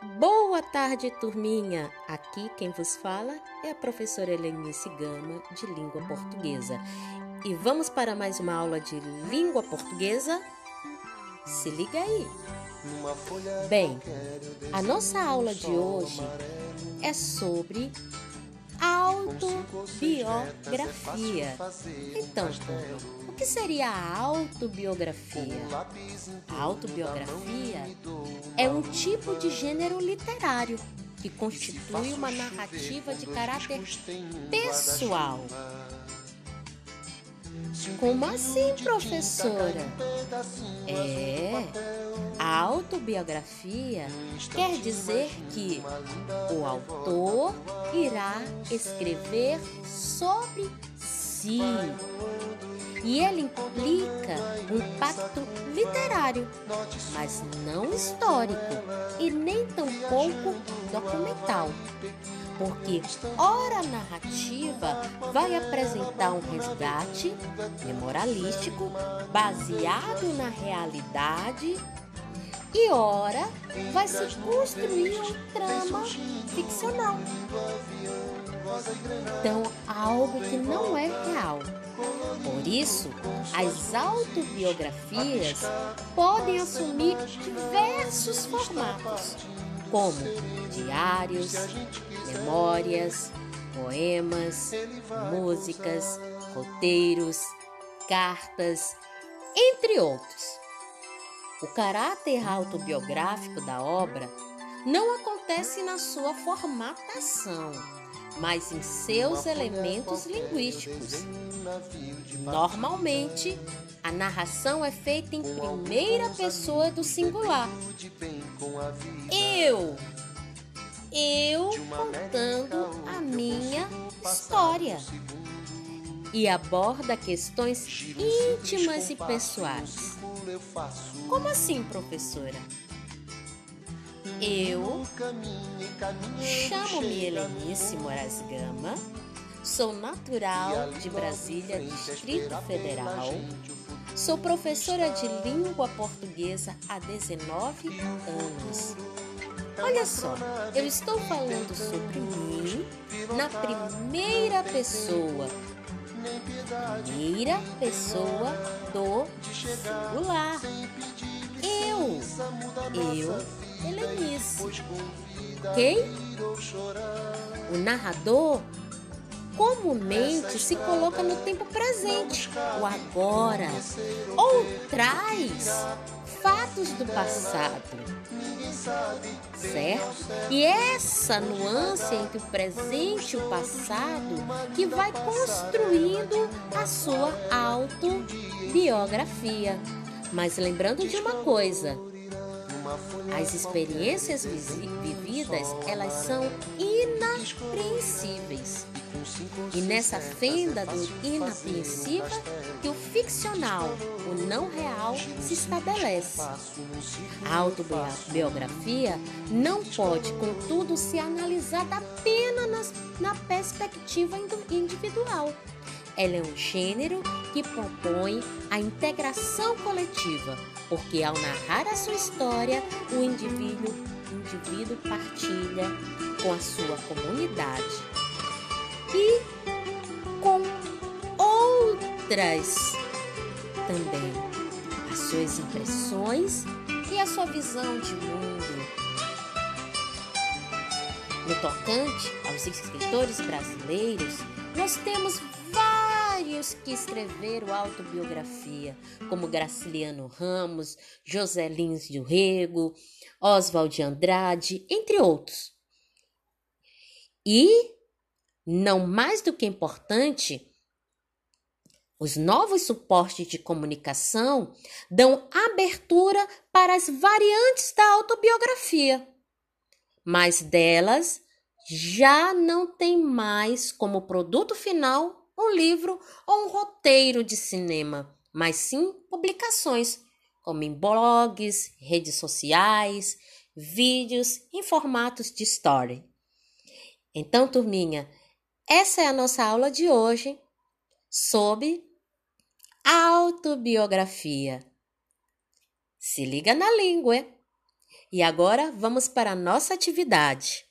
Boa tarde, turminha! Aqui quem vos fala é a professora Helenice Gama, de língua portuguesa. E vamos para mais uma aula de língua portuguesa? Se liga aí! Bem, a nossa aula de hoje é sobre autobiografia. Então, o que seria a autobiografia? A autobiografia é um tipo de gênero literário que constitui uma narrativa de caráter pessoal. Como assim, professora? É, a autobiografia quer dizer que o autor irá escrever sobre si. E ele implica um impacto literário, mas não histórico e nem tampouco documental. Porque ora narrativa vai apresentar um resgate memorialístico baseado na realidade e ora vai se construir uma trama ficcional. Então, algo que não é real. Por isso, as autobiografias podem assumir diversos formatos, como diários, memórias, poemas, músicas, roteiros, cartas, entre outros. O caráter autobiográfico da obra não acontece na sua formatação, mas em seus elementos linguísticos. Normalmente, a narração é feita em primeira pessoa do singular. Eu, eu contando a minha história e aborda questões íntimas e pessoais. Como assim, professora? Eu chamo-me Helenice Moraes Gama, sou natural de Brasília, Distrito Federal, sou professora de língua portuguesa há 19 anos. Olha só, eu estou falando sobre mim na primeira pessoa, primeira pessoa do singular. Ok? O narrador? Comumente se coloca no tempo presente, o agora, ou traz fatos do passado. certo? E essa nuance entre o presente e o passado que vai construindo a sua autobiografia. Mas lembrando de uma coisa, as experiências vividas, elas são inapreensíveis. E nessa fenda do inapreensível que o ficcional, o não real, se estabelece. A autobiografia não pode, contudo, ser analisada apenas na perspectiva individual. Ela é um gênero que propõe a integração coletiva, porque ao narrar a sua história, o indivíduo, o indivíduo partilha com a sua comunidade e com outras também as suas impressões e a sua visão de mundo. No tocante aos escritores brasileiros, nós temos vários que escreveram autobiografia, como Graciliano Ramos, José Lins de Rego, Oswald de Andrade, entre outros. E não mais do que importante, os novos suportes de comunicação dão abertura para as variantes da autobiografia, mas delas já não tem mais como produto final um livro ou um roteiro de cinema, mas sim publicações, como em blogs, redes sociais, vídeos em formatos de story. Então, turminha, essa é a nossa aula de hoje sobre autobiografia. Se liga na língua. E agora vamos para a nossa atividade.